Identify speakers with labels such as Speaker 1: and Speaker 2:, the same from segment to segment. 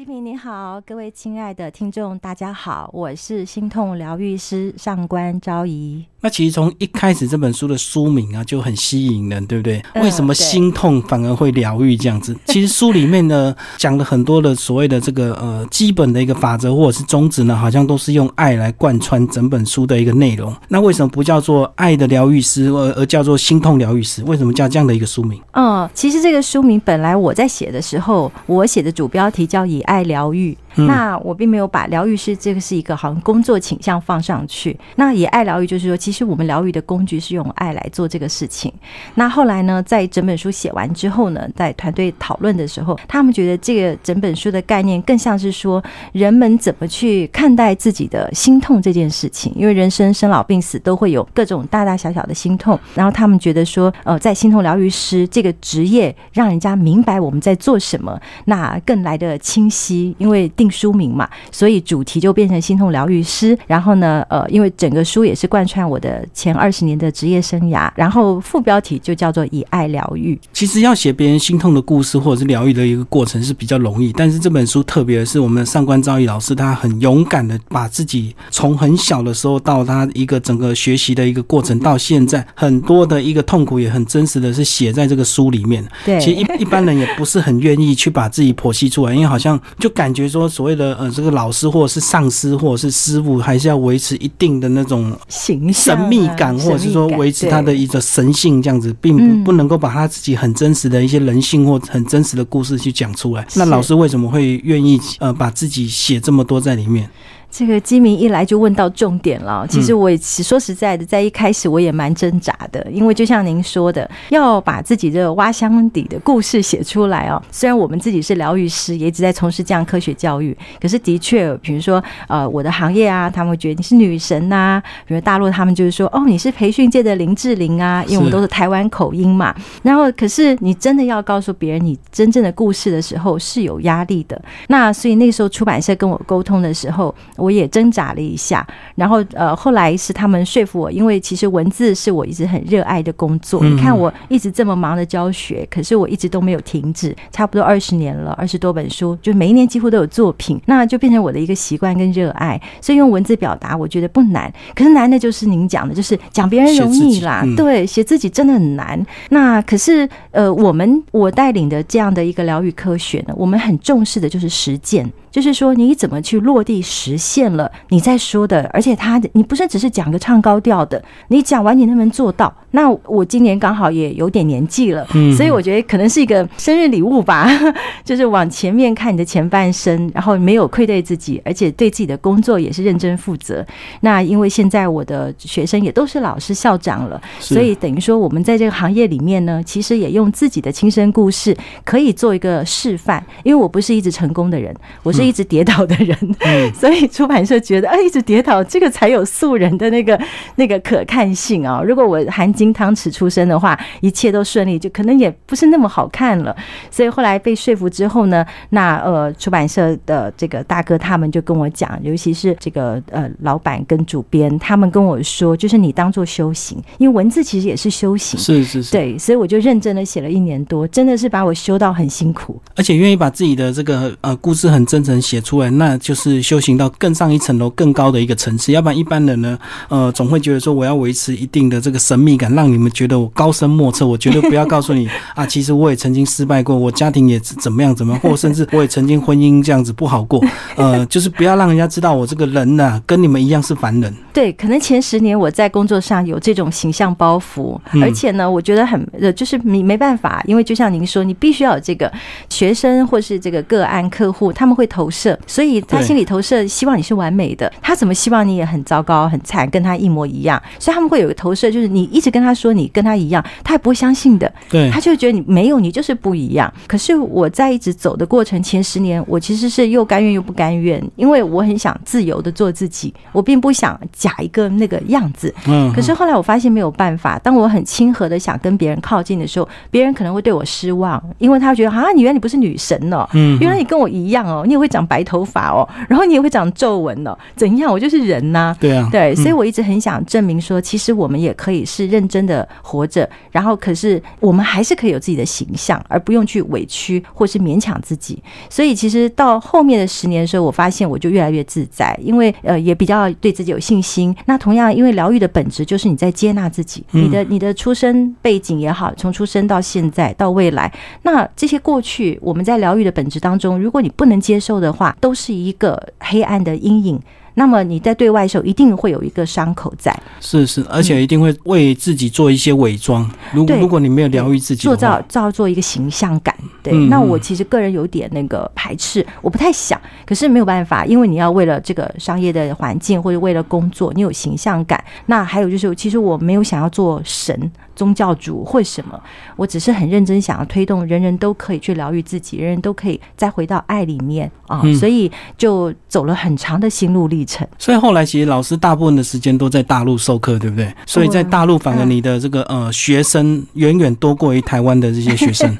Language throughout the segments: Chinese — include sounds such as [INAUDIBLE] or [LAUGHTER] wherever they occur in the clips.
Speaker 1: 吉米你好，各位亲爱的听众，大家好，我是心痛疗愈师上官昭仪。
Speaker 2: 那其实从一开始这本书的书名啊就很吸引人，对不对？
Speaker 1: 嗯
Speaker 2: 为什么心痛反而会疗愈这样子？其实书里面呢 [LAUGHS] 讲了很多的所谓的这个呃基本的一个法则或者是宗旨呢，好像都是用爱来贯穿整本书的一个内容。那为什么不叫做爱的疗愈师，而而叫做心痛疗愈师？为什么叫这样的一个书名？
Speaker 1: 嗯，其实这个书名本来我在写的时候，我写的主标题叫“以爱疗愈”，那我并没有把疗愈师这个是一个好像工作倾向放上去。那以爱疗愈就是说，其实我们疗愈的工具是用爱来做这个事情。那后来呢，在整本书写完之后呢，在团队讨论的时候，他们觉得这个整本书的概念更像是说，人们怎么去看待自己的心痛这件事情。因为人生生老病死都会有各种大大小小的心痛，然后他们觉得说，呃，在心痛疗愈师这个职业，让人家明白我们在做什么，那更来的清晰。因为定书名嘛，所以主题就变成心痛疗愈师。然后呢，呃，因为整个书也是贯穿我的前二十年的职业生涯，然后副标题就叫做以爱疗愈。
Speaker 2: 其实要写别人心痛的故事或者是疗愈的一个过程是比较容易，但是这本书特别是，我们上官昭仪老师他很勇敢的把自己从很小的时候到他一个整个学习的一个过程，到现在很多的一个痛苦也很真实的是写在这个书里面。
Speaker 1: 对，
Speaker 2: 其实一一般人也不是很愿意去把自己剖析出来，因为好像就感觉说所谓的呃这个老师或者是上司或者是师傅，还是要维持一定的那种
Speaker 1: 形象啊
Speaker 2: 神秘感，或者是说维持他的一个神性这样子，并不能够把他自己很真实的一些人性或很真实的故事去讲出来。那老师为什么会愿意呃把自己写这么多在里面？
Speaker 1: 这个基民一来就问到重点了。其实我也说实在的，在一开始我也蛮挣扎的，因为就像您说的，要把自己这个挖箱底的故事写出来哦。虽然我们自己是疗愈师，也一直在从事这样科学教育，可是的确，比如说呃，我的行业啊，他们会觉得你是女神呐、比如大陆他们就是说哦，你是培训界的林志玲啊，因为我们都是台湾口音嘛。然后，可是你真的要告诉别人你真正的故事的时候，是有压力的。那所以那个时候出版社跟我沟通的时候，我也挣扎了一下。然后呃，后来是他们说服我，因为其实文字是我一直很热爱的工作。
Speaker 2: 嗯
Speaker 1: 你看我一直这么忙的教学，可是我一直都没有停止，差不多二十年了，二十多本书，就每一年几乎都有作品，那就变成我的一个习惯跟热爱。所以用文字表达，我觉得不难。可是难的就是您讲的，就是讲别人容易啦对，写自己真的很难。那可是呃，我们我带领的这样的一个疗愈科学呢，我们很重视的就是实践，就是说你怎么去落地实现了你在说的，而且他你不是只是讲个唱高调的，你讲完你能不能做到？那我今年刚好也有点年纪了，
Speaker 2: 嗯
Speaker 1: 所以我觉得可能是一个生日礼物吧，[LAUGHS] 就是往前面看你的前半生，然后没有愧对自己，而且对自己的工作也是认真负责。那因为现在我的学生也都是老师、校长了，所以等于说我们在这个行业里面呢，其实也用自己的亲身故事可以做一个示范。因为我不是一直成功的人，我是一直跌倒的人，
Speaker 2: 嗯 [LAUGHS]
Speaker 1: 所以出版社觉得，啊，一直跌倒，这个才有素人的那个那个可看性啊、如果我含金汤匙出身的话，一切都顺利，就可能也不是那么好看了。所以后来被说服之后呢，那呃出版社的这个大哥他们就跟我讲，尤其是这个呃老板跟主编，他们跟我说，就是你当做修行，因为文字其实也是修行。
Speaker 2: 是是是，
Speaker 1: 对，所以我就认真的写了一年多，真的是把我修到很辛苦。
Speaker 2: 而且愿意把自己的这个呃故事很真诚写出来，那就是修行到更上一层楼、更高的一个层次。要不然一般人呢，呃，总会觉得说我要维持一定的这个神秘感，让你们觉得我高深莫测。我绝对不要告诉你 [LAUGHS] 啊，其实我也曾经失败过，我家庭也怎么样怎么样，[LAUGHS] 或甚至我也曾经婚姻这样子不好过。呃，就是不要让人家知道我这个人呢、跟你们一样是凡人。
Speaker 1: 对，可能前十年我在工作上有这种形象包袱，
Speaker 2: 嗯
Speaker 1: 而且呢，我觉得很呃，就是你没办法，因为就像您说，你必须要有这个学生或是这个个案客户，他们会投射，所以他心里投射希望你是完美的，他怎么希望你也很糟糕、很惨，跟他一模一样？所以他们会有个投射，就是你一直跟他说你跟他一样，他也不会相信的。
Speaker 2: 对
Speaker 1: 他，就觉得你没有，你就是不一样。可是我在一直走的过程，前十年我其实是又甘愿又不甘愿，因为我很想自由的做自己，我并不想假一个那个样子。
Speaker 2: 嗯，
Speaker 1: 可是后来我发现没有办法，当我很亲和的想跟别人靠近的时候，别人可能会对我失望，因为他觉得啊，你原来你不是女神哦，
Speaker 2: 嗯
Speaker 1: 原来你跟我一样哦，你也会长白头发哦，然后你也会长皱纹哦，怎样？我就是人呐、
Speaker 2: 对啊，
Speaker 1: 对，所以
Speaker 2: 嗯
Speaker 1: 我一直很想证明说，其实我们也可以是认真的活着，然后可是我们还是可以有自己的形象，而不用去委屈或是勉强自己。所以其实到后面的十年的时候，我发现我就越来越自在，因为呃也比较对自己有信心。那同样，因为疗愈的本质就是你在接纳自己，你的你的出生背景也好，从出生到现在到未来，那这些过去我们在疗愈的本质当中，如果你不能接受的话，都是一个黑暗的阴影。那么你在对外的时候，一定会有一个伤口在。
Speaker 2: 是是，而且一定会为自己做一些伪装。如果如果你没有疗愈自己，
Speaker 1: 做造造作一个形象感。对，那我其实个人有点那个排斥，我不太想。可是没有办法，因为你要为了这个商业的环境，或者为了工作，你有形象感。那还有就是，其实我没有想要做神。宗教主或什么，我只是很认真想要推动，人人都可以去疗愈自己，人人都可以再回到爱里面啊，所以就走了很长的心路历程。
Speaker 2: 所以后来其实老师大部分的时间都在大陆授课，对不对？所以在大陆反而你的这个呃学生远远多过于台湾的这些学生。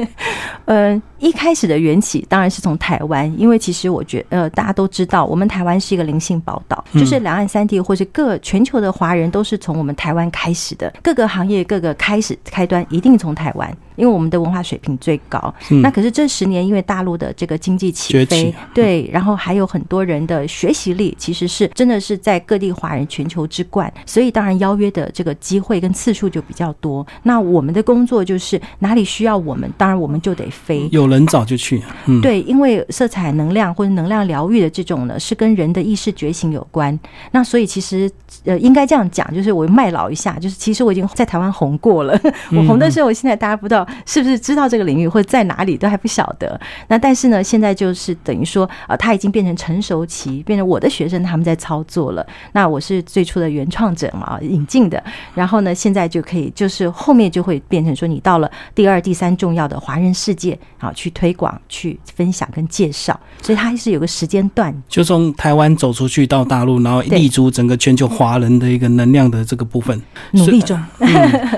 Speaker 1: 嗯，[LAUGHS] 一开始的缘起当然是从台湾，因为其实我觉呃大家都知道，我们台湾是一个灵性宝岛，就是两岸三地或是各全球的华人都是从我们台湾开始的，各个行业各个开。开始开端一定从台湾。因为我们的文化水平最高，那可是这十年因为大陆的这个经济起飞，对，然后还有很多人的学习力，其实是真的是在各地华人全球之冠，所以当然邀约的这个机会跟次数就比较多。那我们的工作就是哪里需要我们，当然我们就得飞，
Speaker 2: 有人早就去。
Speaker 1: 嗯，对，因为色彩能量或者能量疗愈的这种呢，是跟人的意识觉醒有关。那所以其实呃，应该这样讲，就是我卖老一下，就是其实我已经在台湾红过了，[LAUGHS] 我红的时候，我现在大家不知道。是不是知道这个领域或者在哪里都还不晓得？那但是呢，现在就是等于说，呃，他已经变成成熟期，变成我的学生他们在操作了。那我是最初的原创者嘛，引进的。然后呢，现在就可以就是后面就会变成说，你到了第二、第三重要的华人世界啊，去推广、去分享跟介绍。所以它是有个时间段，
Speaker 2: 就从台湾走出去到大陆，然后立足整个全球华人的一个能量的这个部分，
Speaker 1: 努力中。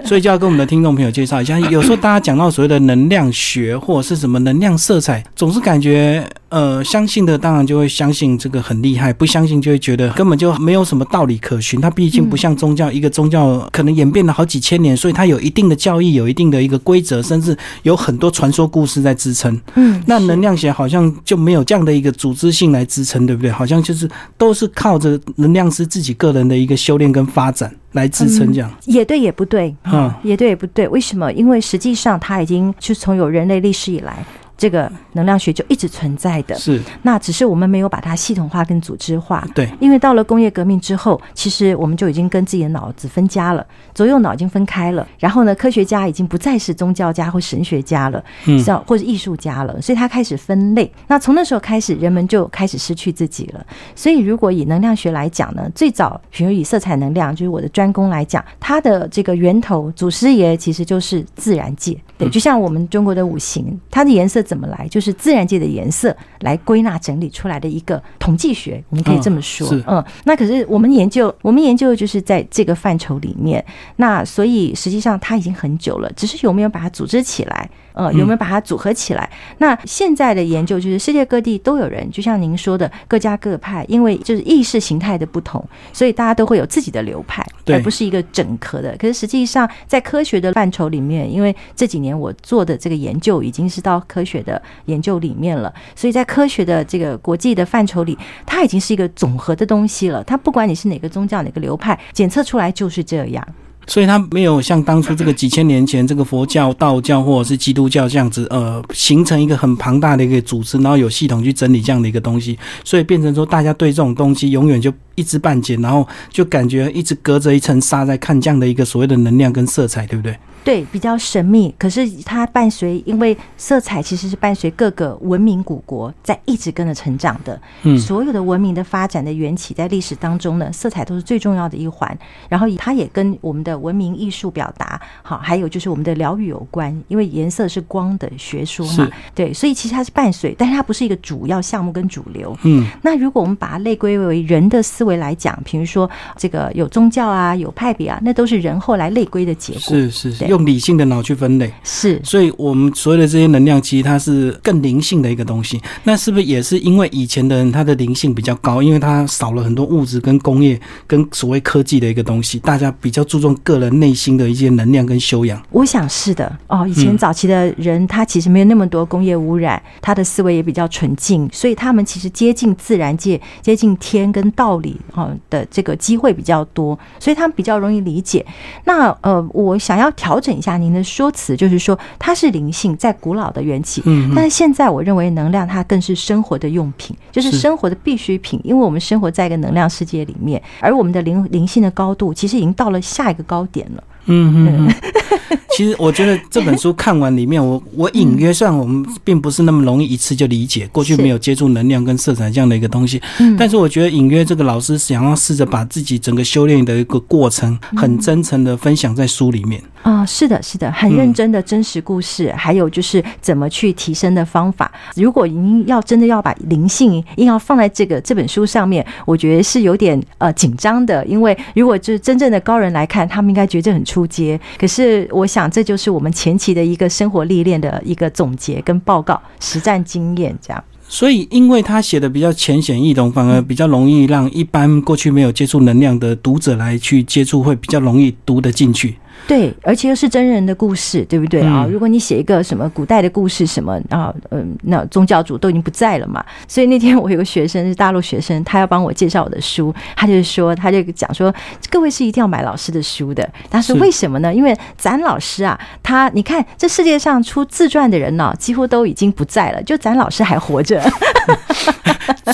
Speaker 2: 所以就要跟我们的听众朋友介绍一下，有时候大家讲到所谓的能量学或者是什么能量色彩，总是感觉。呃，相信的当然就会相信这个很厉害，不相信就会觉得根本就没有什么道理可循。它毕竟不像宗教，一个宗教可能演变了好几千年，所以它有一定的教义，有一定的一个规则，甚至有很多传说故事在支撑。
Speaker 1: 嗯，
Speaker 2: 那能量学好像就没有这样的一个组织性来支撑，对不对？好像就是都是靠着能量师自己个人的一个修炼跟发展来支撑，这样
Speaker 1: 也对也不对，嗯，也对也不对。为什么？因为实际上它已经就从有人类历史以来。这个能量学就一直存在的，
Speaker 2: 是
Speaker 1: 那只是我们没有把它系统化跟组织化。
Speaker 2: 对，
Speaker 1: 因为到了工业革命之后，其实我们就已经跟自己的脑子分家了，左右脑已经分开了。然后呢，科学家已经不再是宗教家或神学家了，像或者艺术家了，所以他开始分类。那从那时候开始，人们就开始失去自己了。所以如果以能量学来讲呢，最早比如以色彩能量，就是我的专攻来讲，它的这个源头祖师爷其实就是自然界。对，就像我们中国的五行，它的颜色。怎么来？就是自然界的颜色来归纳整理出来的一个统计学，我们可以这么说。嗯，那可是我们研究，我们研究的就是在这个范畴里面。那所以实际上它已经很久了，只是有没有把它组织起来？呃，有没有把它组合起来？那现在的研究就是世界各地都有人，就像您说的，各家各派，因为就是意识形态的不同，所以大家都会有自己的流派，而不是一个整合的。可是实际上，在科学的范畴里面，因为这几年我做的这个研究已经是到科学的研究里面了，所以在科学的这个国际的范畴里，它已经是一个总和的东西了。它不管你是哪个宗教、哪个流派，检测出来就是这样。
Speaker 2: 所以它没有像当初这个几千年前这个佛教、道教或者是基督教这样子，呃，形成一个很庞大的一个组织，然后有系统去整理这样的一个东西，所以变成说大家对这种东西永远就一知半解，然后就感觉一直隔着一层纱在看这样的一个所谓的能量跟色彩，对不对？
Speaker 1: 对，比较神秘，可是它伴随，因为色彩其实是伴随各个文明古国在一直跟着成长的。
Speaker 2: 嗯，
Speaker 1: 所有的文明的发展的缘起，在历史当中呢，色彩都是最重要的一环。然后它也跟我们的文明艺术表达，好，还有就是我们的疗愈有关，因为颜色是光的学说嘛。对，所以其实它是伴随，但是它不是一个主要项目跟主流。
Speaker 2: 嗯，
Speaker 1: 那如果我们把它类归为人的思维来讲，比如说这个有宗教啊，有派别啊，那都是人后来类归的结果。
Speaker 2: 是是是。用理性的脑去分类。
Speaker 1: 是，
Speaker 2: 所以我们所有的这些能量，其实它是更灵性的一个东西。那是不是也是因为以前的人他的灵性比较高，因为他少了很多物质跟工业跟所谓科技的一个东西，大家比较注重个人内心的一些能量跟修养。
Speaker 1: 我想是的哦。以前早期的人，他其实没有那么多工业污染，他的思维也比较纯净，所以他们其实接近自然界、接近天跟道理哦的这个机会比较多，所以他们比较容易理解。那呃，我想要调整一下您的说辞，就是说它是灵性，在古老的缘起，
Speaker 2: 嗯，
Speaker 1: 但是现在我认为能量它更是生活的用品，就是生活的必需品，因为我们生活在一个能量世界里面，而我们的灵灵性的高度其实已经到了下一个高点了。
Speaker 2: 嗯嗯，[LAUGHS] 其实我觉得这本书看完里面，我我隐约算我们并不是那么容易一次就理解，过去没有接触能量跟色彩这样的一个东西。嗯，但是我觉得隐约这个老师想要试着把自己整个修炼的一个过程，很真诚的分享在书里面。
Speaker 1: 啊，是的，是的，很认真的真实故事，还有就是怎么去提升的方法。如果您要真的要把灵性硬要放在这个这本书上面，我觉得是有点呃紧张的，因为如果就是真正的高人来看，他们应该觉得这很出街。可是我想，这就是我们前期的一个生活历练的一个总结跟报告，实战经验这样。
Speaker 2: 所以，因为他写的比较浅显易懂，反而比较容易让一般过去没有接触能量的读者来去接触，会比较容易读得进去。
Speaker 1: 对，而且又是真人的故事，对不对啊？如果你写一个什么古代的故事，什么啊，嗯，那宗教主都已经不在了嘛。所以那天我有个学生是大陆学生，他要帮我介绍我的书，他就说，他就讲说，各位是一定要买老师的书的。他说为什么呢？因为咱老师啊，他你看这世界上出自传的人呢，几乎都已经不在了，就咱老师还活着。[LAUGHS]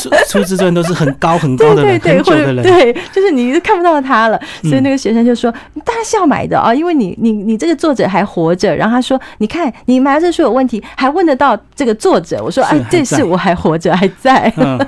Speaker 2: 出出自传都是很高很高的人，
Speaker 1: 很
Speaker 2: 久的人，
Speaker 1: 对，就是你看不到他了。所以那个学生就说，当然是要买的啊。因为你你你这个作者还活着，然后他说：“你看你买了这书有问题，还问得到这个作者。”我说：“哎，这是我还活着，[LAUGHS] 还在。”
Speaker 2: 嗯，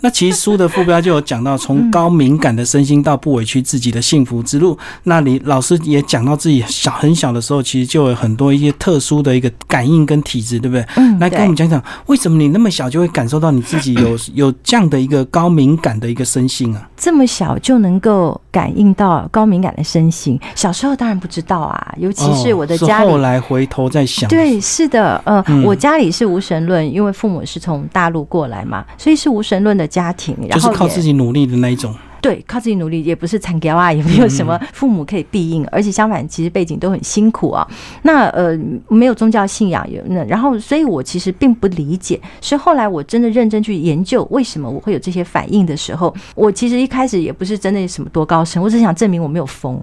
Speaker 2: 那其实书的副标就有讲到，从高敏感的身心到不委屈自己的幸福之路。那你老师也讲到自己小很小的时候，其实就有很多一些特殊的一个感应跟体质，对不对？
Speaker 1: 嗯，
Speaker 2: 来跟我们讲讲，为什么你那么小就会感受到你自己有 [COUGHS] 有这样的一个高敏感的一个身心啊？
Speaker 1: 这么小就能够感应到高敏感的身心，小时候当然不知道啊。尤其是我的家
Speaker 2: 里，后来回头再想，
Speaker 1: 对，是的，呃，我家里是无神论，因为父母是从大陆过来嘛，所以是无神论的家庭，然
Speaker 2: 后靠自己努力的那一种。
Speaker 1: 对，靠自己努力，也不是残掉啊，也没有什么父母可以庇应，而且相反，其实背景都很辛苦啊。那呃，没有宗教信仰，有那，然后，所以我其实并不理解。是后来我真的认真去研究为什么我会有这些反应的时候，我其实一开始也不是真的什么多高深，我只想证明我没有疯。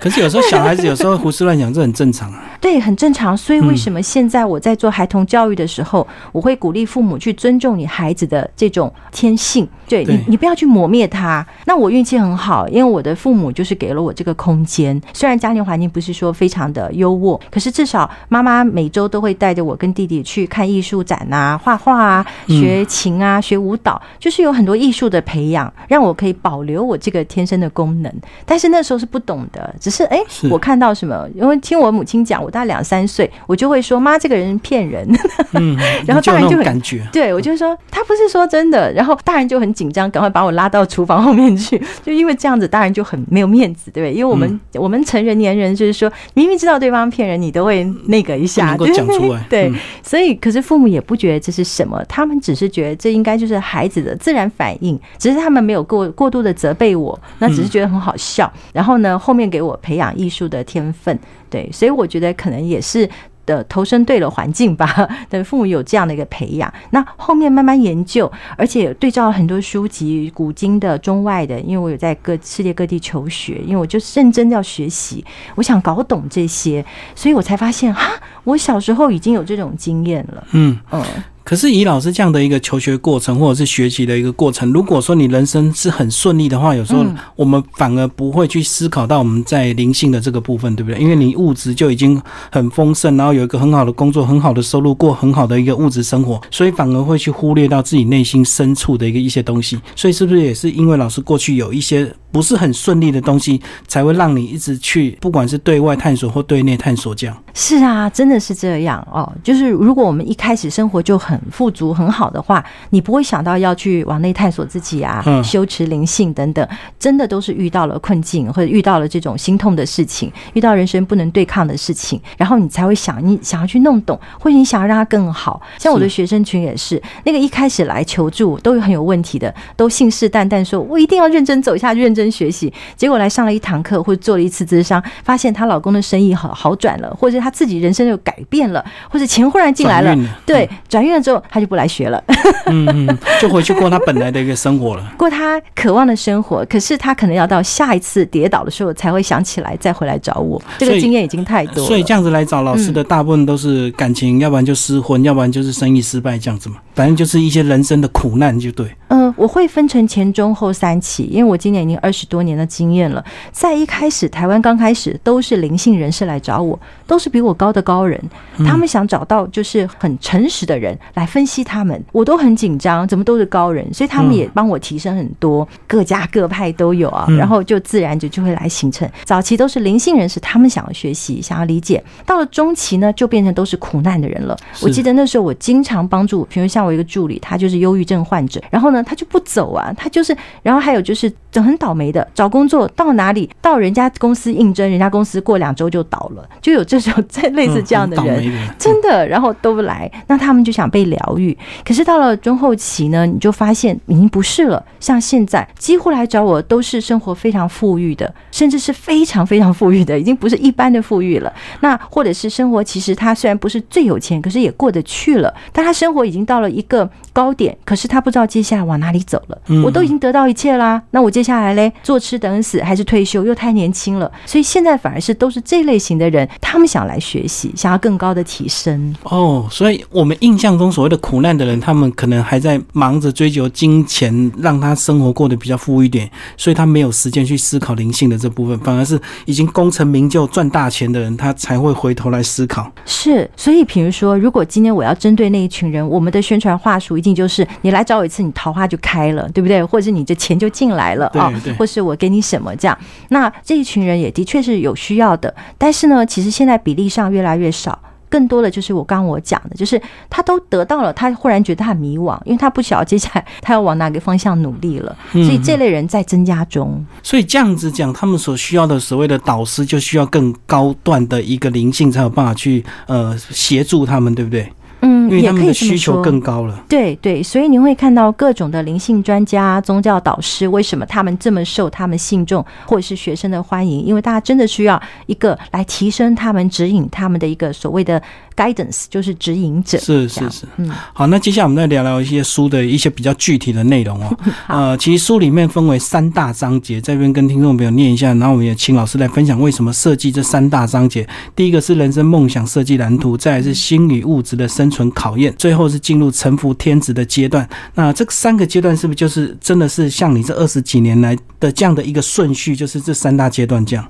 Speaker 2: 可是有时候小孩子有时候胡思乱想，这很正常啊。[LAUGHS]
Speaker 1: 对，很正常。所以为什么现在我在做孩童教育的时候，我会鼓励父母去尊重你孩子的这种天性，对你，你不要去磨灭他。那我运气很好，因为我的父母就是给了我这个空间。虽然家庭环境不是说非常的优渥，可是至少妈妈每周都会带着我跟弟弟去看艺术展啊、画画啊、学琴啊、学舞蹈，就是有很多艺术的培养，让我可以保留我这个天生的功能。但是那时候是不懂的，只是哎，我看到什么，因为听我母亲讲，我大概两三岁，我就会说妈，这个人骗人。
Speaker 2: 嗯，[LAUGHS]
Speaker 1: 然后大人就很
Speaker 2: 感觉，
Speaker 1: 对我就说他不是说真的，然后大人就很紧张，赶快把我拉到厨房后面去。就因为这样子，大人就很没有面子，对不对？因为我们我们成人年人就是说，明明知道对方骗人，你都会那个一下，
Speaker 2: 能够讲出来。
Speaker 1: 对，所以可是父母也不觉得这是什么，他们只是觉得这应该就是孩子的自然反应，只是他们没有过过度的责备我，那只是觉得很好笑。然后呢，后面给我培养艺术的天分，对，所以我觉得可能也是。的投身对了环境吧，[LAUGHS] 等父母有这样的一个培养，那后面慢慢研究，而且对照很多书籍，古今的、中外的，因为我有在各世界各地求学，因为我就认真要学习，我想搞懂这些，所以我才发现哈，我小时候已经有这种经验了。嗯嗯。
Speaker 2: 可是以老师这样的一个求学过程，或者是学习的一个过程，如果说你人生是很顺利的话，有时候我们反而不会去思考到我们在灵性的这个部分，对不对？因为你物质就已经很丰盛，然后有一个很好的工作、很好的收入，过很好的一个物质生活，所以反而会去忽略到自己内心深处的一个一些东西。所以是不是也是因为老师过去有一些不是很顺利的东西，才会让你一直去不管是对外探索或对内探索这样？
Speaker 1: 是啊，真的是这样哦。就是如果我们一开始生活就很很富足很好的话，你不会想到要去往内探索自己啊，
Speaker 2: 嗯
Speaker 1: 修持灵性等等，真的都是遇到了困境或者遇到了这种心痛的事情，遇到人生不能对抗的事情，然后你才会想你想要去弄懂，或者你想要让它更好。像我的学生群也是，那个一开始来求助都有很有问题的，都信誓旦旦说我一定要认真走下去，认真学习，结果来上了一堂课或者做了一次咨商，发现她老公的生意好好转了，或者她自己人生又改变了，或者钱忽然进来了
Speaker 2: 了，
Speaker 1: 对，转运了之后他就不来学了。
Speaker 2: 嗯嗯，就回去过他本来的一个生活了。[LAUGHS]
Speaker 1: 过他渴望的生活，可是他可能要到下一次跌倒的时候才会想起来，再回来找我。这个经验已经太多了。
Speaker 2: 所以这样子来找老师的，大部分都是感情，要不然就失婚，要不然就是生意失败这样子嘛。反正就是一些人生的苦难，就对。
Speaker 1: 嗯，我会分成前中后三期，因为我今年已经二十多年的经验了。在一开始，台湾刚开始都是灵性人士来找我，都是比我高的高人，他们想找到就是很诚实的人来分析他们，我都很紧张，怎么都是高人，所以他们也帮我提升很多，各家各派都有啊，
Speaker 2: 嗯
Speaker 1: 然后就自然就就会来形成。早期都是灵性人士，他们想要学习，想要理解，到了中期呢，就变成都是苦难的人了。我记得那时候我经常帮助，比如像我一个助理，他就是忧郁症患者，然后呢，他就不走啊，他就是，然后还有就是就很倒霉的，找工作到哪里，到人家公司应征，人家公司过两周就倒了，就有这种这类似这样的人。真的，然后都不来，那他们就想被疗愈。可是到了中后期呢，你就发现已经不是了。像现在，几乎来找我都是生活非常富裕的，甚至是非常非常富裕的，已经不是一般的富裕了。那或者是生活，其实他虽然不是最有钱，可是也过得去了。但他生活已经到了一个高点，可是他不知道接下来往哪里走了。我都已经得到一切啦，那我接下来嘞，坐吃等死还是退休？又太年轻了，所以现在反而是都是这类型的人，他们想来学习，想要更高的提升。
Speaker 2: 哦，所以我们印象中所谓的苦难的人，他们可能还在忙着追求金钱，让他生活过得比较富裕一点，所以他没有时间去思考灵性的这部分，反而是已经功成名就、赚大钱的人，他才会回头来思考。
Speaker 1: 是，所以比如说，如果今天我要针对那一群人，我们的宣传话术一定就是你来找我一次，你桃花就开了，对不对？或者是你这钱就进来了
Speaker 2: 对
Speaker 1: 啊
Speaker 2: 对，
Speaker 1: 或是我给你什么这样。那这一群人也的确是有需要的，但是呢，其实现在比例上越来越少。更多的就是我刚刚我讲的，就是他都得到了，他忽然觉得他很迷惘，因为他不晓得接下来他要往哪个方向努力了，所以这类人在增加中。
Speaker 2: 所以这样子讲，他们所需要的所谓的导师，就需要更高段的一个灵性，才有办法去呃协助他们，对不对？
Speaker 1: 嗯，
Speaker 2: 因为他们的
Speaker 1: 也可以
Speaker 2: 需求
Speaker 1: 说。
Speaker 2: 更高了。
Speaker 1: 对对，所以你会看到各种的灵性专家、宗教导师，为什么他们这么受他们信众或者是学生的欢迎？因为大家真的需要一个来提升他们、指引他们的一个所谓的 guidance，就是指引者。
Speaker 2: 是是是，
Speaker 1: 嗯，
Speaker 2: 好，那接下来我们再聊聊一些书的一些比较具体的内容哦。[LAUGHS] 呃，其实书里面分为三大章节，这边跟听众朋友念一下，然后我们也请老师来分享为什么设计这三大章节。第一个是人生梦想设计蓝图，再来是心与物质的生存考验，最后是进入臣服天职的阶段。那这三个阶段是不是就是真的是像你这二十几年来的这样的一个顺序，就是这三大阶段这样？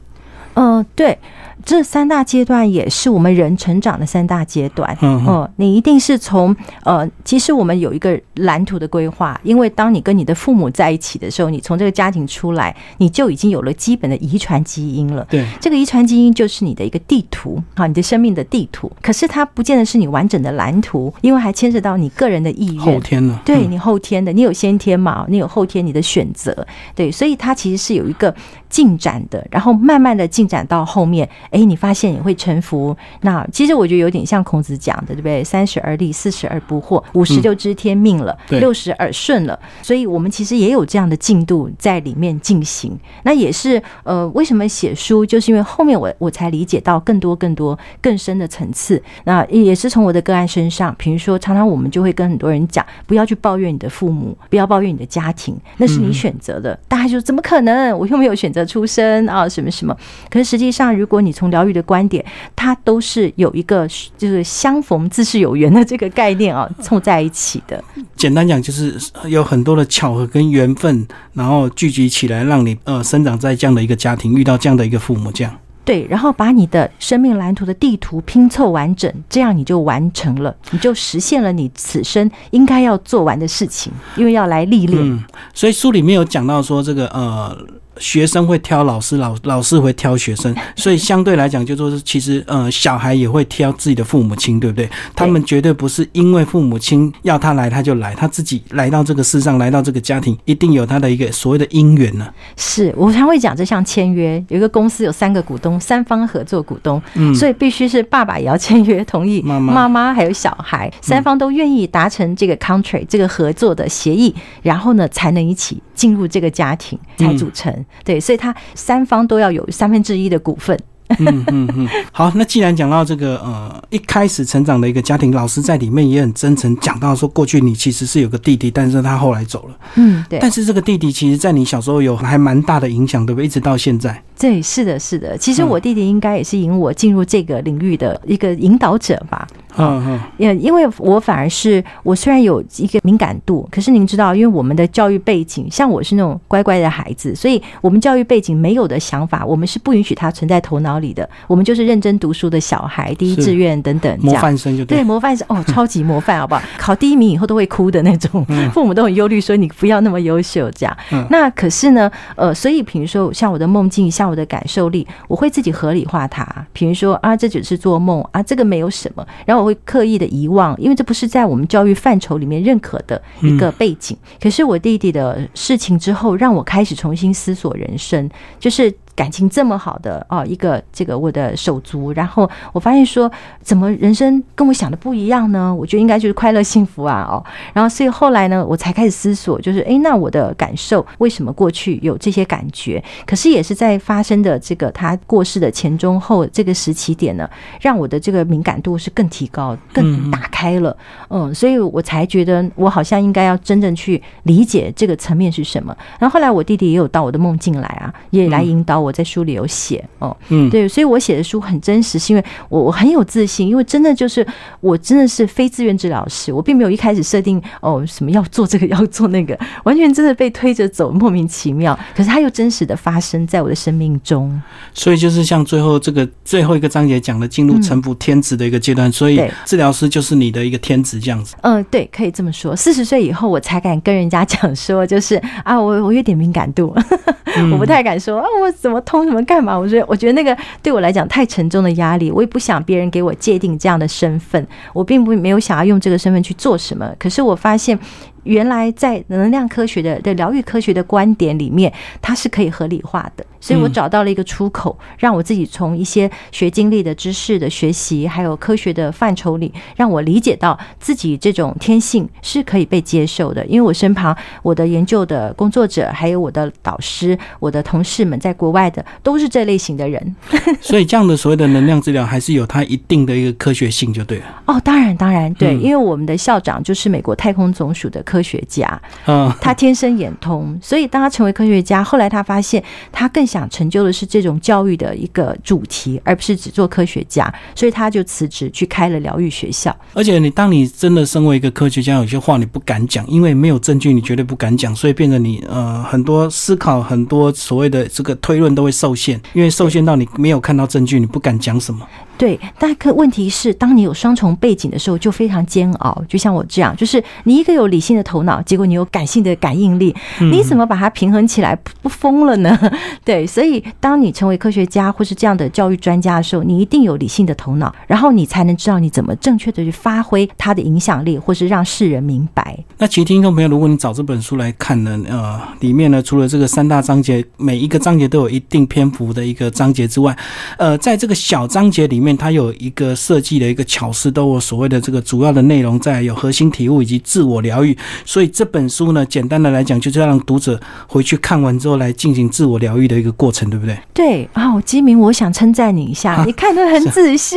Speaker 1: 呃，对，这三大阶段也是我们人成长的三大阶段。
Speaker 2: 嗯
Speaker 1: 你一定是从呃，其实我们有一个蓝图的规划，因为当你跟你的父母在一起的时候，你从这个家庭出来，你就已经有了基本的遗传基因了。
Speaker 2: 对，
Speaker 1: 这个遗传基因就是你的一个地图，啊，你的生命的地图。可是它不见得是你完整的蓝图，因为还牵涉到你个人的意愿后。
Speaker 2: 天了，嗯
Speaker 1: 对你后天的，你有先天嘛？你有后天你的选择，对，所以它其实是有一个进展的，然后慢慢的进展到后面，哎，你发现你会臣服。那其实我觉得有点像孔子讲的，对不对？三十而立，四十而不惑，五十就知天命了，六十而顺了。所以我们其实也有这样的进度在里面进行。那也是呃，为什么写书，就是因为后面我我才理解到更多更多更深的层次。那也是从我的个案身上，比如说常常我们就会跟很多人讲，不要去抱怨你的父母，不要抱怨你的家庭，那是你选择的。大家就怎么可能？我又没有选择出生啊，什么什么。可是实际上，如果你从疗愈的观点，它都是有一个就是相逢自是有缘的这个概念啊，凑在一起的。
Speaker 2: 简单讲就是有很多的巧合跟缘分，然后聚集起来，让你呃生长在这样的一个家庭，遇到这样的一个父母，这样。
Speaker 1: 对，然后把你的生命蓝图的地图拼凑完整，这样你就完成了，你就实现了你此生应该要做完的事情，因为要来历练。
Speaker 2: 嗯，所以书里面有讲到说这个呃。学生会挑老师，老老师会挑学生，[LAUGHS] 所以相对来讲，就说是其实呃，小孩也会挑自己的父母亲，对不对？他们绝对不是因为父母亲要他来他就来，他自己来到这个世上，来到这个家庭，一定有他的一个所谓的因缘呢。
Speaker 1: 是我常会讲，这像签约，有一个公司有三个股东，三方合作股东，嗯，所以必须是爸爸也要签约同意，妈妈、妈妈还有小孩，三方都愿意达成这个 contract 这个合作的协议，然后呢，才能一起进入这个家庭才组成。对，所以他三方都要有三分之一的股份。
Speaker 2: 嗯嗯嗯，好，那既然讲到这个呃，一开始成长的一个家庭，老师在里面也很真诚讲到说，过去你其实是有个弟弟，但是他后来走了。
Speaker 1: 嗯，对。
Speaker 2: 但是这个弟弟其实在你小时候有还蛮大的影响，对不对？一直到现在。
Speaker 1: 对，是的，是的。其实我弟弟应该也是引我进入这个领域的一个引导者吧。嗯嗯，也因为我反而是我虽然有一个敏感度，可是您知道，因为我们的教育背景，像我是那种乖乖的孩子，所以我们教育背景没有的想法，我们是不允许它存在头脑里的。我们就是认真读书的小孩，第一志愿等等，
Speaker 2: 模范生就
Speaker 1: 对模范生哦，[LAUGHS] 超级模范，好不好？考第一名以后都会哭的那种，父母都很忧虑，说你不要那么优秀这样。那可是呢，呃，所以比如说像我的梦境，像我的感受力，我会自己合理化它。比如说啊，这只是做梦啊，这个没有什么，然后我会刻意的遗忘，因为这不是在我们教育范畴里面认可的一个背景。可是我弟弟的事情之后，让我开始重新思索人生，就是。感情这么好的哦，一个这个我的手足，然后我发现说，怎么人生跟我想的不一样呢？我觉得应该就是快乐幸福啊哦，然后所以后来呢，我才开始思索，就是诶，那我的感受为什么过去有这些感觉？可是也是在发生的这个他过世的前中后这个时期点呢，让我的这个敏感度是更提高、更打开了。嗯，所以我才觉得我好像应该要真正去理解这个层面是什么。然后后来我弟弟也有到我的梦境来啊，也来引导我。我在书里有写哦，嗯，对，所以我写的书很真实，是因为我我很有自信，因为真的就是我真的是非自愿治疗师，我并没有一开始设定哦什么要做这个要做那个，[LAUGHS] 完全真的被推着走，莫名其妙。可是它又真实的发生在我的生命中，
Speaker 2: 所以就是像最后这个最后一个章节讲的进入臣服天职的一个阶段，所以治疗师就是你的一个天职这样子。
Speaker 1: 嗯，对，可以这么说。四十岁以后我才敢跟人家讲说，就是啊，我我有点敏感度，[LAUGHS] 我不太敢说啊，我怎么。通什么干嘛？我觉得，我觉得那个对我来讲太沉重的压力，我也不想别人给我界定这样的身份，我并不没有想要用这个身份去做什么。可是我发现。原来在能量科学的的疗愈科学的观点里面，它是可以合理化的，所以我找到了一个出口，让我自己从一些学经历的知识的学习，还有科学的范畴里，让我理解到自己这种天性是可以被接受的。因为我身旁我的研究的工作者，还有我的导师、我的同事们，在国外的都是这类型的人，[LAUGHS]
Speaker 2: 所以这样的所谓的能量治疗还是有它一定的一个科学性，就对了。哦，
Speaker 1: 当然，当然，对，因为我们的校长就是美国太空总署的。科学家，嗯，他天生眼通，所以当他成为科学家，后来他发现他更想成就的是这种教育的一个主题，而不是只做科学家，所以他就辞职去开了疗愈学校。
Speaker 2: 而且你当你真的身为一个科学家，有些话你不敢讲，因为没有证据，你绝对不敢讲，所以变得你呃很多思考，很多所谓的这个推论都会受限，因为受限到你没有看到证据，你不敢讲什么。
Speaker 1: 对，但可问题是，当你有双重背景的时候，就非常煎熬。就像我这样，就是你一个有理性的头脑，结果你有感性的感应力，你怎么把它平衡起来，不疯了呢？对，所以当你成为科学家或是这样的教育专家的时候，你一定有理性的头脑，然后你才能知道你怎么正确的去发挥它的影响力，或是让世人明白。
Speaker 2: 那其实听众朋友，如果你找这本书来看呢，呃，里面呢，除了这个三大章节，每一个章节都有一定篇幅的一个章节之外，呃，在这个小章节里面。它有一个设计的一个巧思，都有所谓的这个主要的内容在，有核心体悟以及自我疗愈。所以这本书呢，简单的来讲，就是要让读者回去看完之后来进行自我疗愈的一个过程，对不对？
Speaker 1: 对啊，基明，我想称赞你一下，你看得很仔细，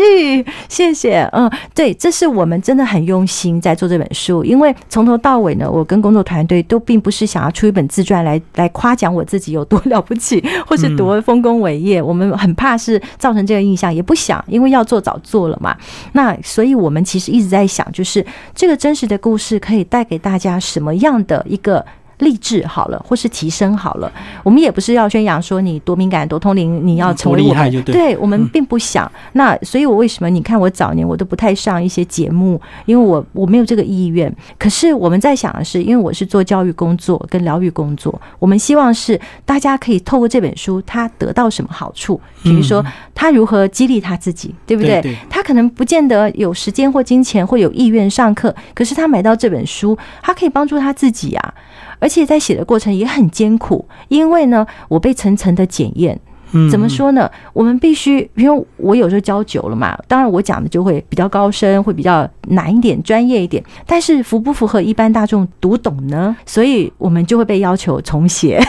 Speaker 1: 谢谢。[LAUGHS] 嗯，对，这是我们真的很用心在做这本书，因为从头到尾呢，我跟工作团队都并不是想要出一本自传来来夸奖我自己有多了不起，或是多丰功伟业，我们很怕是造成这个印象，也不想，因为。要做早做了嘛？那所以我们其实一直在想，就是这个真实的故事可以带给大家什么样的一个励志好了，或是提升好了，我们也不是要宣扬说你多敏感、多通灵，你要成为我们，对我们并不想。那所以，我为什么你看我早年我都不太上一些节目，因为我我没有这个意愿。可是我们在想的是，因为我是做教育工作跟疗愈工作，我们希望是大家可以透过这本书，他得到什么好处？比如说他如何激励他自己，对不对？他可能不见得有时间或金钱或有意愿上课，可是他买到这本书，他可以帮助他自己啊。而且在写的过程也很艰苦，因为呢，我被层层的检验。怎么说呢？我们必须，因为我有时候教久了嘛，当然我讲的就会比较高深，会比较难一点、专业一点。但是符不符合一般大众读懂呢？所以我们就会被要求重写，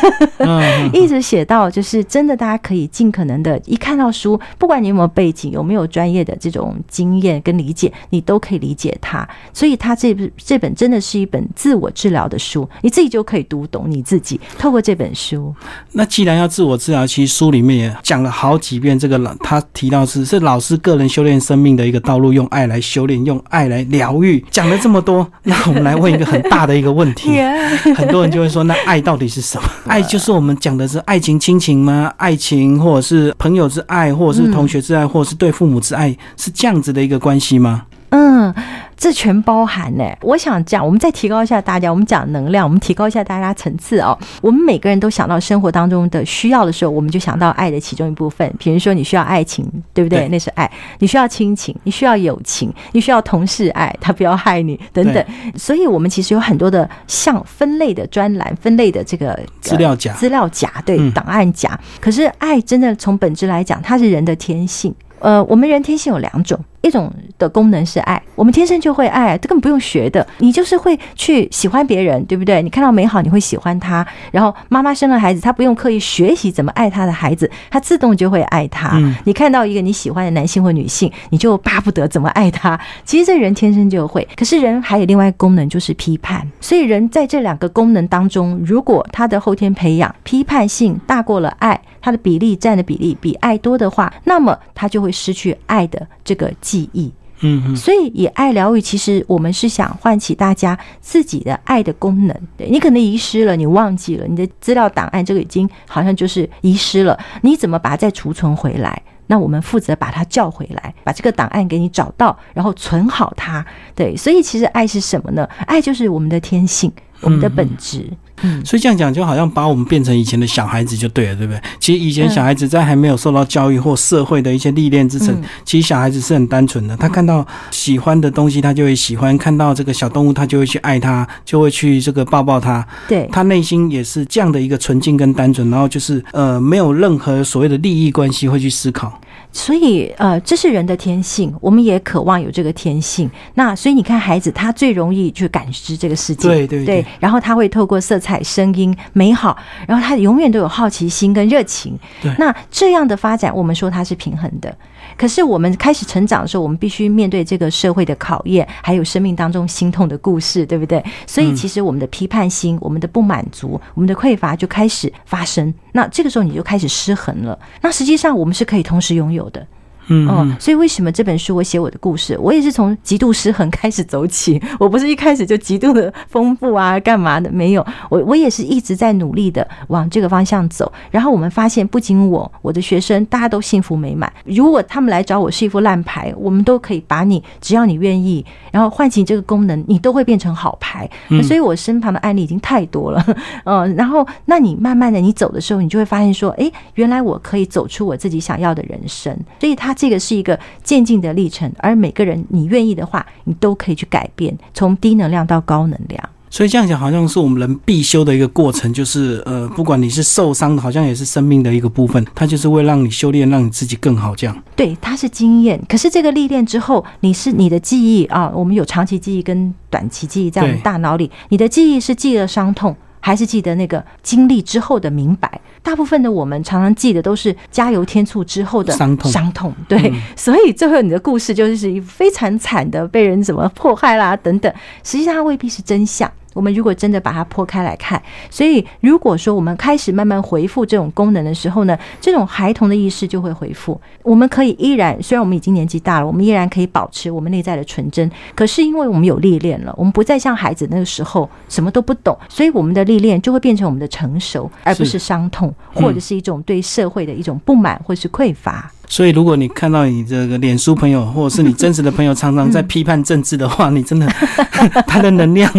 Speaker 1: [LAUGHS] 一直写到就是真的，大家可以尽可能的，一看到书，不管你有没有背景，有没有专业的这种经验跟理解，你都可以理解它。所以它这这本真的是一本自我治疗的书，你自己就可以读懂你自己。透过这本书，
Speaker 2: 那既然要自我治疗，其实书里面。也讲了好几遍，这个老他提到是是老师个人修炼生命的一个道路，用爱来修炼，用爱来疗愈。讲了这么多，那我们来问一个很大的一个问题，[LAUGHS] 很多人就会说，那爱到底是什么？[LAUGHS] 爱就是我们讲的是爱情亲情吗？爱情或者是朋友之爱，或者是同学之爱，或者是对父母之爱，是这样子的一个关系吗？
Speaker 1: 嗯，这全包含呢。我想讲，我们再提高一下大家，我们讲能量，我们提高一下大家层次哦。我们每个人都想到生活当中的需要的时候，我们就想到爱的其中一部分。比如说，你需要爱情，对不对？那是爱。你需要亲情，你需要友情，你需要同事爱他不要害你等等。所以，我们其实有很多的像分类的专栏，分类的这个
Speaker 2: 资料夹，
Speaker 1: 资料夹对档案夹。可是，爱真的从本质来讲，它是人的天性。呃，我们人天性有两种。一种的功能是爱，我们天生就会爱，这根本不用学的，你就是会去喜欢别人，对不对？你看到美好，你会喜欢他。然后妈妈生了孩子，她不用刻意学习怎么爱她的孩子，她自动就会爱他。你看到一个你喜欢的男性或女性，你就巴不得怎么爱他。其实这人天生就会，可是人还有另外一个功能就是批判。所以人在这两个功能当中，如果他的后天培养批判性大过了爱，他的比例占的比例比爱多的话，那么他就会失去爱的这个。记忆，嗯，所以以爱疗愈，其实我们是想唤起大家自己的爱的功能。对你可能遗失了，你忘记了，你的资料档案这个已经好像就是遗失了，你怎么把它再储存回来？那我们负责把它叫回来，把这个档案给你找到，然后存好它。对，所以其实爱是什么呢？爱就是我们的天性，我们的本质。
Speaker 2: 嗯，所以这样讲就好像把我们变成以前的小孩子就对了，对不对？其实以前小孩子在还没有受到教育或社会的一些历练之前，其实小孩子是很单纯的。他看到喜欢的东西，他就会喜欢；看到这个小动物，他就会去爱它，就会去这个抱抱它。
Speaker 1: 对，
Speaker 2: 他内心也是这样的一个纯净跟单纯，然后就是呃，没有任何所谓的利益关系会去思考。
Speaker 1: 所以，呃，这是人的天性，我们也渴望有这个天性。那所以你看，孩子他最容易去感知这个世界，
Speaker 2: 对对
Speaker 1: 对。然后他会透过色彩、声音、美好，然后他永远都有好奇心跟热情。那这样的发展，我们说它是平衡的。可是我们开始成长的时候，我们必须面对这个社会的考验，还有生命当中心痛的故事，对不对？所以其实我们的批判心、我们的不满足、我们的匮乏就开始发生。那这个时候你就开始失衡了。那实际上我们是可以同时拥有的。嗯，所以为什么这本书我写我的故事，我也是从极度失衡开始走起。[LAUGHS] 我不是一开始就极度的丰富啊，干嘛的？没有，我我也是一直在努力的往这个方向走。然后我们发现，不仅我，我的学生大家都幸福美满。如果他们来找我是一副烂牌，我们都可以把你，只要你愿意，然后唤醒这个功能，你都会变成好牌。所以我身旁的案例已经太多了，[LAUGHS] 嗯，然后那你慢慢的你走的时候，你就会发现说，哎，原来我可以走出我自己想要的人生。所以他。这个是一个渐进的历程，而每个人你愿意的话，你都可以去改变，从低能量到高能量。
Speaker 2: 所以这样讲，好像是我们人必修的一个过程，就是呃，不管你是受伤的，好像也是生命的一个部分，它就是为让你修炼，让你自己更好。这样
Speaker 1: 对，它是经验。可是这个历练之后，你是你的记忆啊，我们有长期记忆跟短期记忆在我们大脑里，你的记忆是记了伤痛。还是记得那个经历之后的明白。大部分的我们常常记得都是加油添醋之后的
Speaker 2: 伤痛，
Speaker 1: 伤痛。对，所以最后你的故事就是非常惨的，被人怎么迫害啦等等。实际上它未必是真相。我们如果真的把它剖开来看，所以如果说我们开始慢慢回复这种功能的时候呢，这种孩童的意识就会回复。我们可以依然，虽然我们已经年纪大了，我们依然可以保持我们内在的纯真。可是因为我们有历练了，我们不再像孩子那个时候什么都不懂，所以我们的历练就会变成我们的成熟，而不是伤痛，或者是一种对社会的一种不满或是匮乏。
Speaker 2: 所以，如果你看到你这个脸书朋友，或者是你真实的朋友，常常在批判政治的话，你真的 [LAUGHS] 他的能量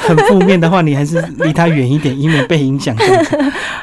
Speaker 2: 很负面的话，你还是离他远一点，以免被影响。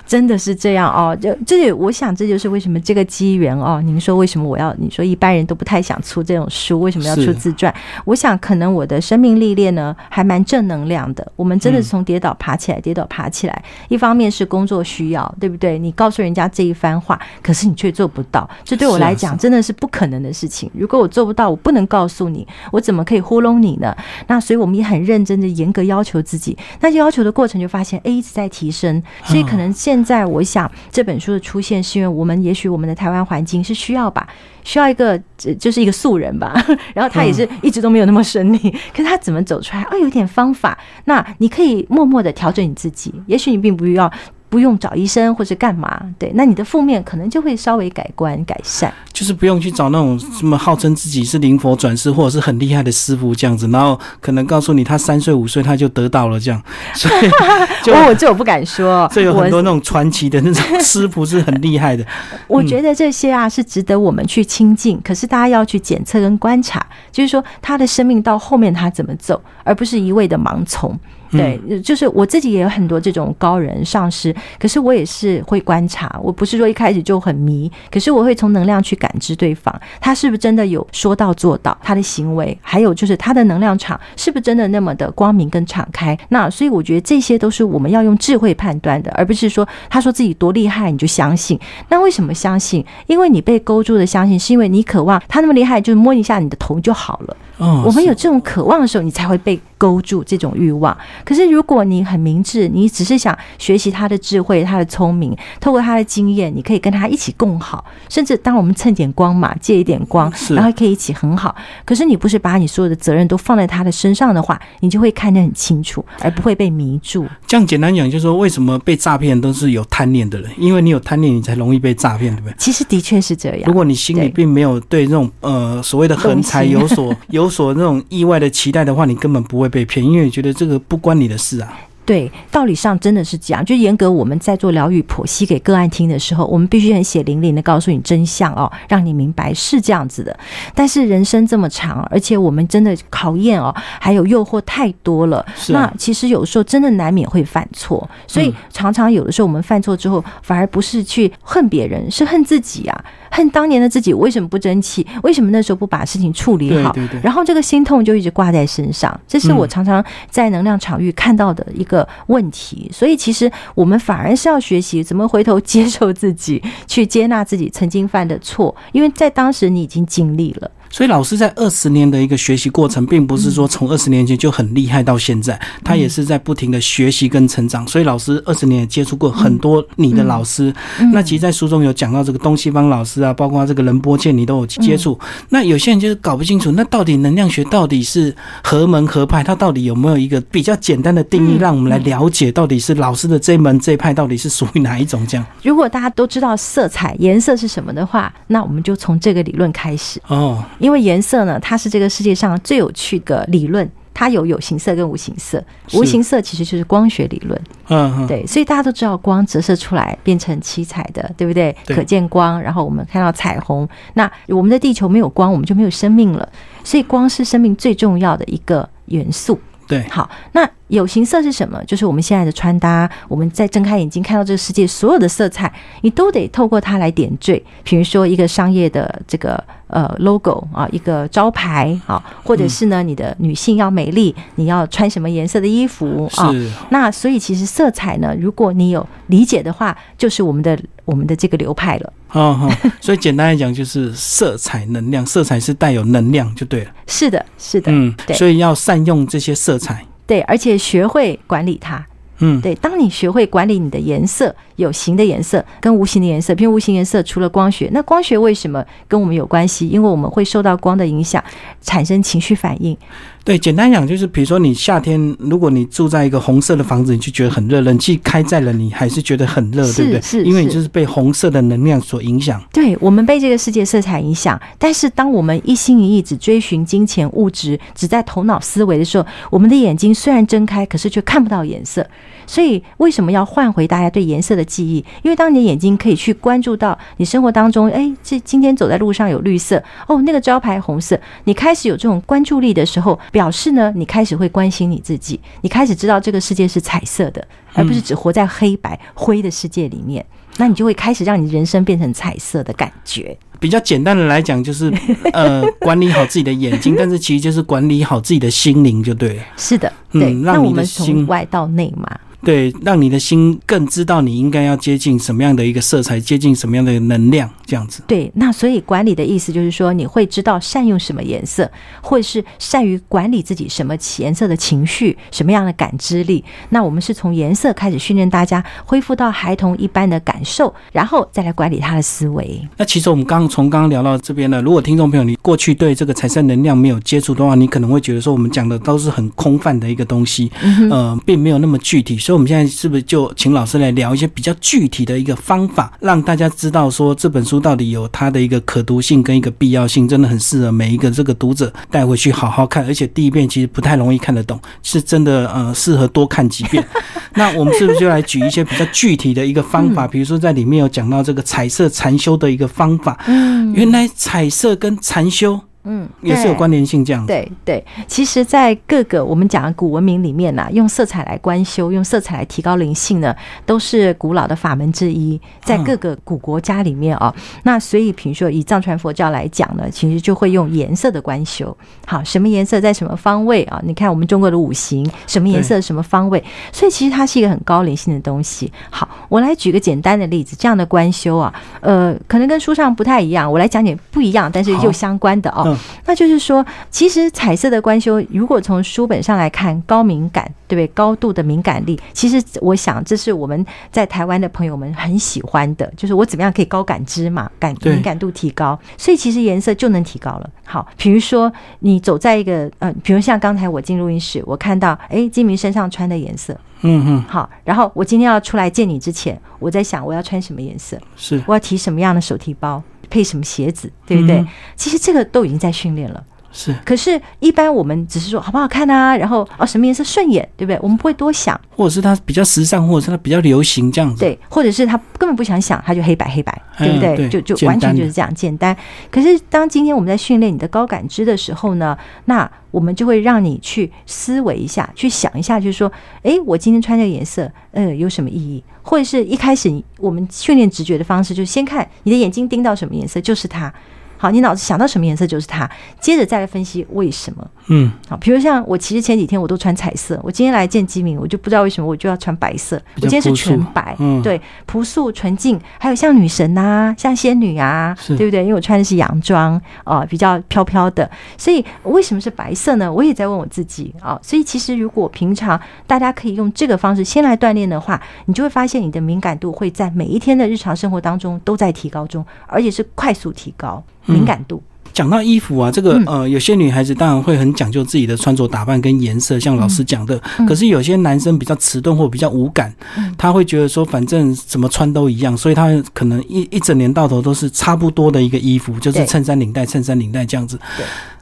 Speaker 1: 真的是这样哦，就这也我想这就是为什么这个机缘哦。您说为什么我要？你说一般人都不太想出这种书，为什么要出自传？我想可能我的生命历练呢，还蛮正能量的。我们真的是从跌倒爬起来，跌倒爬起来。一方面是工作需要，对不对？你告诉人家这一番话，可是你却做不到，这对。对我来讲，真的是不可能的事情。如果我做不到，我不能告诉你，我怎么可以糊弄你呢？那所以我们也很认真的、严格要求自己。那要求的过程，就发现哎一直在提升。所以可能现在，我想这本书的出现，是因为我们也许我们的台湾环境是需要吧，需要一个就是一个素人吧。[LAUGHS] 然后他也是一直都没有那么顺利，可是他怎么走出来？哦，有点方法。那你可以默默的调整你自己。也许你并不要。不用找医生或者干嘛，对，那你的负面可能就会稍微改观改善。
Speaker 2: 就是不用去找那种什么号称自己是灵佛转世或者是很厉害的师傅这样子，然后可能告诉你他三岁五岁他就得到了这样。[LAUGHS] 所以，
Speaker 1: 我这我不敢说。
Speaker 2: 这有很多那种传奇的那种师傅是很厉害的。[LAUGHS]
Speaker 1: 我觉得这些啊是值得我们去亲近，可是大家要去检测跟观察，就是说他的生命到后面他怎么走，而不是一味的盲从。对，就是我自己也有很多这种高人上师，可是我也是会观察，我不是说一开始就很迷，可是我会从能量去感知对方，他是不是真的有说到做到，他的行为，还有就是他的能量场是不是真的那么的光明跟敞开。那所以我觉得这些都是我们要用智慧判断的，而不是说他说自己多厉害你就相信。那为什么相信？因为你被勾住的相信，是因为你渴望他那么厉害，就是摸一下你的头就好了。我们有这种渴望的时候，你才会被勾住这种欲望。可是如果你很明智，你只是想学习他的智慧、他的聪明，透过他的经验，你可以跟他一起共好，甚至当我们蹭点光嘛，借一点光，然后可以一起很好。可是你不是把你所有的责任都放在他的身上的话，你就会看得很清楚，而不会被迷住。
Speaker 2: 这样简单讲，就是说为什么被诈骗都是有贪念的人？因为你有贪念，你才容易被诈骗，对不对？
Speaker 1: 其实的确是这样。
Speaker 2: 如果你心里并没有对这种呃所谓的横财有所有。有所那种意外的期待的话，你根本不会被骗，因为觉得这个不关你的事啊。
Speaker 1: 对，道理上真的是这样。就严格我们在做疗愈剖析给个案听的时候，我们必须很血淋淋的告诉你真相哦，让你明白是这样子的。但是人生这么长，而且我们真的考验哦，还有诱惑太多了。那其实有时候真的难免会犯错，所以常常有的时候我们犯错之后，反而不是去恨别人，是恨自己啊。恨当年的自己为什么不争气？为什么那时候不把事情处理好？然后这个心痛就一直挂在身上，这是我常常在能量场域看到的一个问题。所以其实我们反而是要学习怎么回头接受自己，去接纳自己曾经犯的错，因为在当时你已经尽力了。
Speaker 2: 所以老师在二十年的一个学习过程，并不是说从二十年前就很厉害到现在，他也是在不停的学习跟成长。所以老师二十年也接触过很多你的老师，那其实，在书中有讲到这个东西方老师啊，包括这个仁波切，你都有接触。那有些人就是搞不清楚，那到底能量学到底是何门何派？它到底有没有一个比较简单的定义，让我们来了解到底是老师的这一门这一派到底是属于哪一种？这样，
Speaker 1: 如果大家都知道色彩颜色是什么的话，那我们就从这个理论开始哦。因为颜色呢，它是这个世界上最有趣的理论。它有有形色跟无形色，无形色其实就是光学理论。嗯，对，所以大家都知道光折射出来变成七彩的，对不对？可见光，然后我们看到彩虹。那我们的地球没有光，我们就没有生命了。所以光是生命最重要的一个元素。
Speaker 2: 对，
Speaker 1: 好，那有形色是什么？就是我们现在的穿搭，我们在睁开眼睛看到这个世界所有的色彩，你都得透过它来点缀。比如说一个商业的这个呃 logo 啊，一个招牌啊，或者是呢，你的女性要美丽，你要穿什么颜色的衣服啊？那所以其实色彩呢，如果你有理解的话，就是我们的我们的这个流派了。哦，[LAUGHS]
Speaker 2: 所以简单来讲，就是色彩能量，色彩是带有能量就对了。
Speaker 1: 是的，是的，嗯，对，
Speaker 2: 所以要善用这些色彩，
Speaker 1: 对，而且学会管理它，嗯，对。当你学会管理你的颜色，有形的颜色跟无形的颜色，譬如无形颜色，除了光学，那光学为什么跟我们有关系？因为我们会受到光的影响，产生情绪反应。
Speaker 2: 对，简单讲就是，比如说你夏天，如果你住在一个红色的房子，你就觉得很热，冷气开在了，你还是觉得很热，对不对？
Speaker 1: 是，
Speaker 2: 因为你就是被红色的能量所影响。
Speaker 1: 对，我们被这个世界色彩影响，但是当我们一心一意只追寻金钱物质，只在头脑思维的时候，我们的眼睛虽然睁开，可是却看不到颜色。所以为什么要换回大家对颜色的记忆？因为当你的眼睛可以去关注到你生活当中，哎，这今天走在路上有绿色，哦，那个招牌红色，你开始有这种关注力的时候，表示呢，你开始会关心你自己，你开始知道这个世界是彩色的，而不是只活在黑白灰的世界里面，那你就会开始让你人生变成彩色的感觉。
Speaker 2: 比较简单的来讲，就是 [LAUGHS] 呃，管理好自己的眼睛，但是其实就是管理好自己的心灵就对了。
Speaker 1: 是的，对，
Speaker 2: 让
Speaker 1: 我们从外到内嘛。
Speaker 2: 对，让你的心更知道你应该要接近什么样的一个色彩，接近什么样的能量，这样子。
Speaker 1: 对，那所以管理的意思就是说，你会知道善用什么颜色，或者是善于管理自己什么颜色的情绪，什么样的感知力。那我们是从颜色开始训练大家恢复到孩童一般的感受，然后再来管理他的思维。
Speaker 2: 那其实我们刚从刚刚聊到这边呢，如果听众朋友你过去对这个彩色能量没有接触的话，你可能会觉得说我们讲的都是很空泛的一个东西，呃，并没有那么具体。所以，我们现在是不是就请老师来聊一些比较具体的一个方法，让大家知道说这本书到底有它的一个可读性跟一个必要性，真的很适合每一个这个读者带回去好好看。而且第一遍其实不太容易看得懂，是真的呃适合多看几遍。[LAUGHS] 那我们是不是就来举一些比较具体的一个方法？比如说在里面有讲到这个彩色禅修的一个方法。嗯，原来彩色跟禅修。嗯，也是有关联性这样。
Speaker 1: 对对，其实，在各个我们讲的古文明里面呢，用色彩来观修，用色彩来提高灵性呢，都是古老的法门之一。在各个古国家里面啊，那所以，比如说以藏传佛教来讲呢，其实就会用颜色的观修。好，什么颜色在什么方位啊？你看我们中国的五行，什么颜色什么方位？所以其实它是一个很高灵性的东西。好，我来举个简单的例子，这样的观修啊，呃，可能跟书上不太一样，我来讲点不一样，但是又相关的哦。那就是说，其实彩色的观修，如果从书本上来看，高敏感，对不对？高度的敏感力，其实我想，这是我们在台湾的朋友们很喜欢的，就是我怎么样可以高感知嘛，感敏感度提高，所以其实颜色就能提高了。好，比如说你走在一个，呃，比如像刚才我进录音室，我看到，哎，金明身上穿的颜色，嗯嗯，好，然后我今天要出来见你之前，我在想我要穿什么颜色，
Speaker 2: 是，
Speaker 1: 我要提什么样的手提包。配什么鞋子，对不对？其实这个都已经在训练了。
Speaker 2: 是，
Speaker 1: 可是，一般我们只是说好不好看啊，然后哦，什么颜色顺眼，对不对？我们不会多想，
Speaker 2: 或者是它比较时尚，或者是它比较流行这样子。
Speaker 1: 对，或者是他根本不想想，他就黑白黑白，对不对？就就完全就是这样简单。可是，当今天我们在训练你的高感知的时候呢，那我们就会让你去思维一下，去想一下，就是说，哎，我今天穿这个颜色，呃，有什么意义？或者是一开始我们训练直觉的方式，就是先看你的眼睛盯到什么颜色，就是它。好，你脑子想到什么颜色就是它，接着再来分析为什么。嗯，好，比如像我其实前几天我都穿彩色，我今天来见基民，我就不知道为什么我就要穿白色。我今天是纯白，对，朴素纯净，还有像女神呐，像仙女啊，对不对？因为我穿的是洋装啊，比较飘飘的，所以为什么是白色呢？我也在问我自己啊。所以其实如果平常大家可以用这个方式先来锻炼的话，你就会发现你的敏感度会在每一天的日常生活当中都在提高中，而且是快速提高。敏感度。
Speaker 2: 讲到衣服啊，这个呃，有些女孩子当然会很讲究自己的穿着打扮跟颜色，像老师讲的。可是有些男生比较迟钝或比较无感，他会觉得说，反正怎么穿都一样，所以他可能一一整年到头都是差不多的一个衣服，就是衬衫领带、衬衫领带这样子。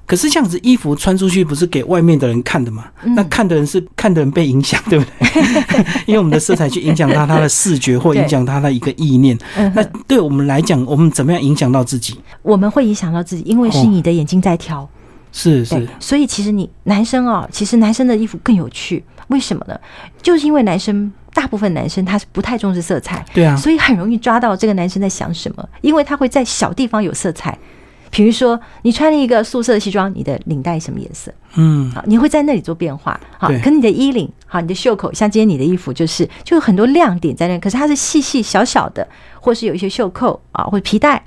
Speaker 2: 可是这样子衣服穿出去不是给外面的人看的嘛？那看的人是看的人被影响，对不对？[LAUGHS] 因为我们的色彩去影响他他的视觉，或影响他的一个意念。那对我们来讲，我们怎么样影响到自己？
Speaker 1: 我们会影响到自己，因为是你的眼睛在挑。
Speaker 2: 是是，
Speaker 1: 所以其实你男生哦，其实男生的衣服更有趣。为什么呢？就是因为男生大部分男生他是不太重视色彩，
Speaker 2: 对啊，
Speaker 1: 所以很容易抓到这个男生在想什么，因为他会在小地方有色彩。比如说，你穿了一个素色的西装，你的领带什么颜色？嗯，好，你会在那里做变化。好，可你的衣领，好，你的袖口，像今天你的衣服就是，就有很多亮点在那。可是它是细细小小的，或是有一些袖扣啊，或者皮带，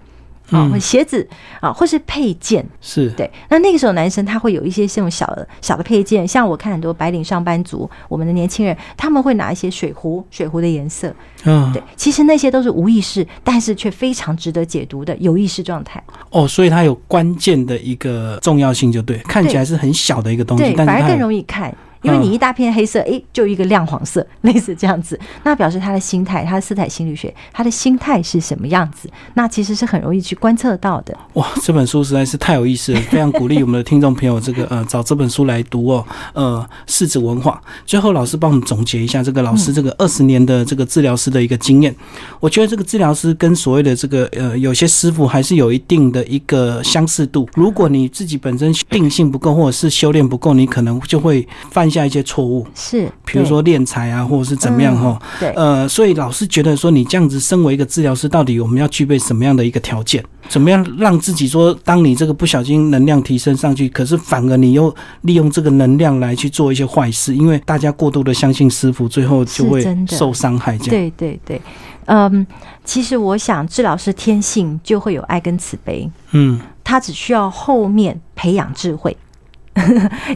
Speaker 1: 啊，鞋子啊，或是配件。
Speaker 2: 是，
Speaker 1: 对，那那个时候男生他会有一些这种小的小的配件，像我看很多白领上班族，我们的年轻人他们会拿一些水壶，水壶的颜色，
Speaker 2: 嗯，
Speaker 1: 对，其实那些都是无意识，但是却非常值得解读的有意识状态。
Speaker 2: 哦，所以它有关键的一个重要性，就对，看起来是很小的一个东西
Speaker 1: 对，，反而更容易看。因为你一大片黑色，诶，就一个亮黄色，[LAUGHS] 类似这样子，那表示他的心态，他的色彩心理学，他的心态是什么样子？那其实是很容易去观测到的。
Speaker 2: 哇，这本书实在是太有意思了，非常鼓励我们的听众朋友这个呃找这本书来读哦。呃，世子文化。最后，老师帮我们总结一下这个老师这个二十年的这个治疗师的一个经验。我觉得这个治疗师跟所谓的这个呃有些师傅还是有一定的一个相似度。如果你自己本身定性不够，或者是修炼不够，你可能就会犯下一些错误，
Speaker 1: 是，
Speaker 2: 比如说敛财啊，或者是怎么样哈。
Speaker 1: 对，对
Speaker 2: 呃，所以老师觉得说，你这样子身为一个治疗师，到底我们要具备什么样的一个条件？怎么样让自己说，当你这个不小心能量提升上去，可是反而你又利用这个能量来去做一些坏事？因为大家过度的相信师傅，最后就会受伤害。这样，
Speaker 1: 对对对，嗯，其实我想治疗师天性就会有爱跟慈悲，
Speaker 2: 嗯，
Speaker 1: 他只需要后面培养智慧，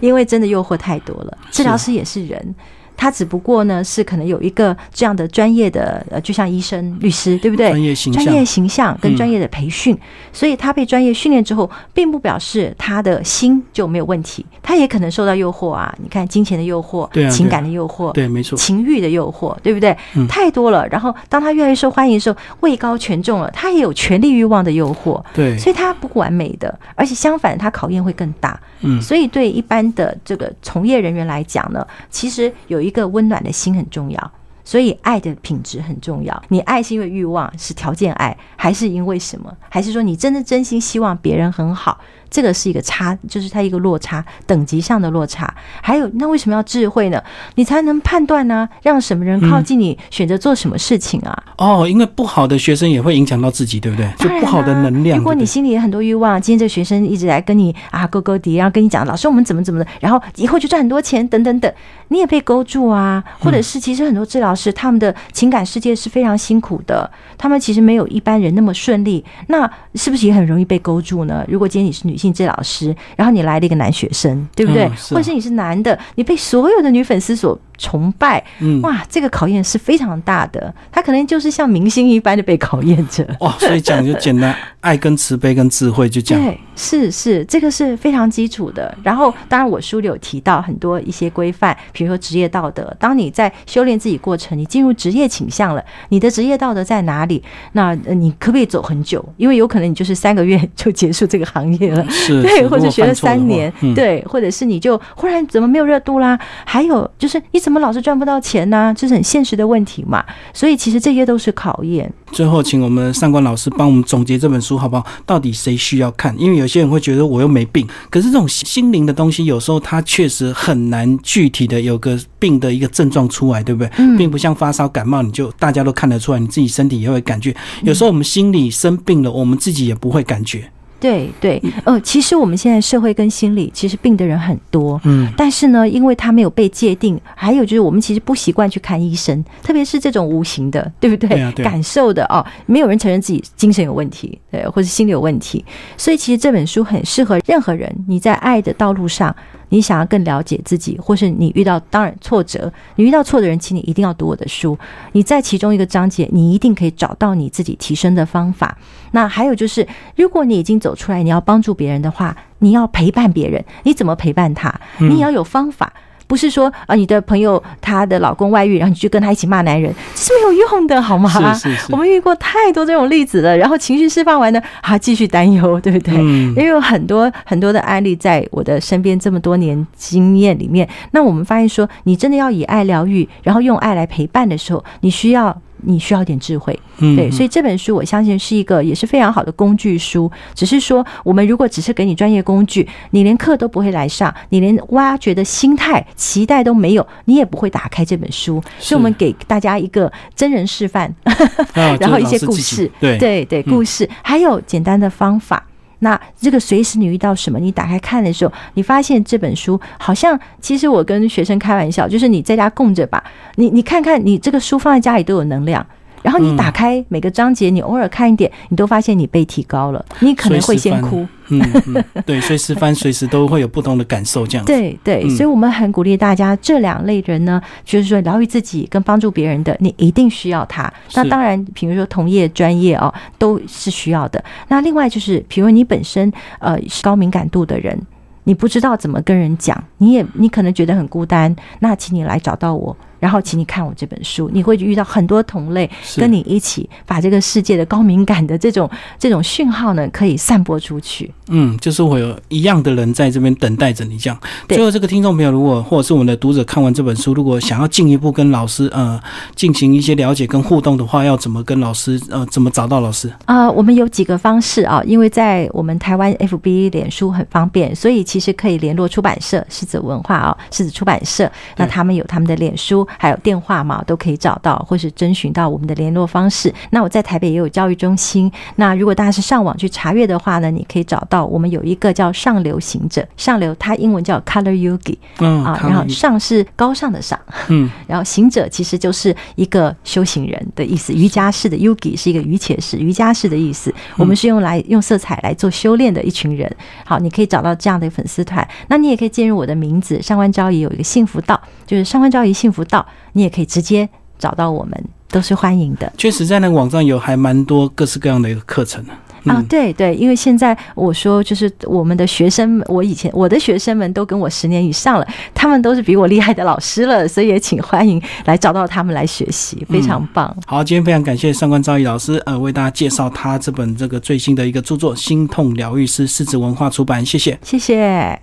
Speaker 1: 因为真的诱惑太多了。治疗师也是人。他只不过呢，是可能有一个这样的专业的，呃，就像医生、律师，对不对？
Speaker 2: 专业形象
Speaker 1: 专业形象跟
Speaker 2: 嗯
Speaker 1: 专业的培训，所以他被专业训练之后，并不表示他的心就没有问题，他也可能受到诱惑啊。你看金钱的诱惑，
Speaker 2: 对啊
Speaker 1: 情感的诱惑，
Speaker 2: 对，没错，
Speaker 1: 情欲的诱惑，对不对？
Speaker 2: 嗯
Speaker 1: 太多了。然后当他越来越受欢迎的时候，位高权重了，他也有权力欲望的诱惑，
Speaker 2: 对，
Speaker 1: 所以他不完美的，而且相反，他考验会更大。
Speaker 2: 嗯
Speaker 1: 所以对一般的这个从业人员来讲呢，其实有一个温暖的心很重要。所以爱的品质很重要。你爱是因为欲望，是条件爱，还是因为什么？还是说你真的真心希望别人很好？这个是一个差，就是它一个落差，等级上的落差。还有，那为什么要智慧呢？你才能判断呢、让什么人靠近你，选择做什么事情啊？
Speaker 2: 哦，因为不好的学生也会影响到自己，对不对？就不好的能量。
Speaker 1: 如果你心里有很多欲望，今天这个学生一直来跟你啊勾勾底，然后跟你讲老师我们怎么怎么的，然后以后就赚很多钱等等等，你也被勾住啊。或者是其实很多治疗师他们的情感世界是非常辛苦的，他们其实没有一般人那么顺利，那是不是也很容易被勾住呢？如果今天你是女性治老师，然后你来了一个男学生，对不对？
Speaker 2: 嗯是啊
Speaker 1: 或者是你是男的，你被所有的女粉丝所崇拜，
Speaker 2: 嗯，
Speaker 1: 哇，这个考验是非常大的，他可能就是像明星一般的被考验着。
Speaker 2: 哇，所以讲就简单，爱跟慈悲跟智慧就这样。[LAUGHS]
Speaker 1: 对，是是，这个是非常基础的。然后，当然我书里有提到很多一些规范，比如说职业道德。当你在修炼自己过程，你进入职业倾向了，你的职业道德在哪里？那呃你可不可以走很久？因为有可能你就是三个月就结束这个行业了。[LAUGHS]
Speaker 2: 是，
Speaker 1: 对，或者学了三年，，
Speaker 2: 嗯、
Speaker 1: 对，或者是你就忽然怎么没有热度啦？还有就是你怎么老是赚不到钱呢、这是很现实的问题嘛。所以其实这些都是考验。
Speaker 2: 最后，请我们上官老师帮我们总结这本书好不好？到底谁需要看？因为有些人会觉得我又没病，可是这种心灵的东西，有时候它确实很难具体的有个病的一个症状出来，对不对？
Speaker 1: 嗯
Speaker 2: 并不像发烧、感冒，你就大家都看得出来，你自己身体也会感觉。有时候我们心里生病了，我们自己也不会感觉。
Speaker 1: 对对，呃，其实我们现在社会跟心理其实病的人很多，
Speaker 2: 嗯，
Speaker 1: 但是呢，因为他没有被界定，还有就是我们其实不习惯去看医生，特别是这种无形的，对不对？
Speaker 2: 对啊对啊
Speaker 1: 感受的哦，没有人承认自己精神有问题，对，或者心理有问题，所以其实这本书很适合任何人。你在爱的道路上，你想要更了解自己，或是你遇到当然挫折，你遇到错的人，请你一定要读我的书。你在其中一个章节，你一定可以找到你自己提升的方法。那还有就是，如果你已经走出来，你要帮助别人的话，你要陪伴别人，你怎么陪伴他？你也要有方法。不是说啊，你的朋友她的老公外遇，然后你去跟他一起骂男人，这是没有用的，好吗？
Speaker 2: 是是是
Speaker 1: 我们遇过太多这种例子了，然后情绪释放完呢，啊，继续担忧，对不对？
Speaker 2: 嗯
Speaker 1: 因为有很多很多的案例在我的身边这么多年经验里面，那我们发现说，你真的要以爱疗愈，然后用爱来陪伴的时候，你需要。你需要一点智慧，
Speaker 2: 嗯
Speaker 1: 对，所以这本书我相信是一个也是非常好的工具书。只是说，我们如果只是给你专业工具，你连课都不会来上，你连挖掘的心态、期待都没有，你也不会打开这本书。所以，我们给大家一个真人示范，
Speaker 2: 啊
Speaker 1: 然后一些故事，
Speaker 2: 对
Speaker 1: 对对，故事，还有简单的方法。那这个随时你遇到什么，你打开看的时候，你发现这本书好像，其实我跟学生开玩笑，就是你在家供着吧，你你看看你这个书放在家里都有能量。然后你打开每个章节，你偶尔看一点，你都发现你被提高了，你可能会先哭。
Speaker 2: 嗯嗯，[LAUGHS] 对，随时翻，随时都会有不同的感受，这样。
Speaker 1: 对对，所以我们很鼓励大家，这两类人呢，就是说疗愈自己跟帮助别人的，你一定需要他。那当然，比如说同业专业哦，都是需要的。那另外就是，比如你本身呃是高敏感度的人，你不知道怎么跟人讲，你也你可能觉得很孤单，那请你来找到我。然后，请你看我这本书，你会遇到很多同类，跟你一起把这个世界的高敏感的这种这种讯号呢，可以散播出去。
Speaker 2: 嗯，就是会有一样的人在这边等待着你。这样，最后这个听众朋友，如果或者是我们的读者看完这本书，如果想要进一步跟老师呃进行一些了解跟互动的话，要怎么跟老师呃怎么找到老师
Speaker 1: 啊？我们有几个方式啊，因为在我们台湾 FB 脸书很方便，所以其实可以联络出版社狮子文化啊，狮子出版社，那他们有他们的脸书。还有电话嘛，都可以找到，或是征询到我们的联络方式。那我在台北也有教育中心。那如果大家是上网去查阅的话呢，你可以找到我们有一个叫上流行者，上流它英文叫 Color Yogi，
Speaker 2: 嗯
Speaker 1: 啊，然后上是高尚的上，
Speaker 2: 嗯，
Speaker 1: 然后行者其实就是一个修行人的意思，瑜伽式的 Yogi 是一个瑜伽式瑜伽式的意思。我们是用来用色彩来做修炼的一群人。好，你可以找到这样的粉丝团。那你也可以进入我的名字上官昭仪有一个幸福道，就是上官昭仪幸福道。你也可以直接找到我们，都是欢迎的。
Speaker 2: 确实，在那个网站有还蛮多各式各样的一个课程
Speaker 1: 啊，对对，因为现在我说就是我们的学生，我以前我的学生们都跟我十年以上了，他们都是比我厉害的老师了，所以也请欢迎来找到他们来学习，非常棒。
Speaker 2: 好，今天非常感谢上官昭仪老师，呃，为大家介绍他这本这个最新的一个著作《心痛疗愈师》，狮子文化出版，谢谢，
Speaker 1: 谢谢。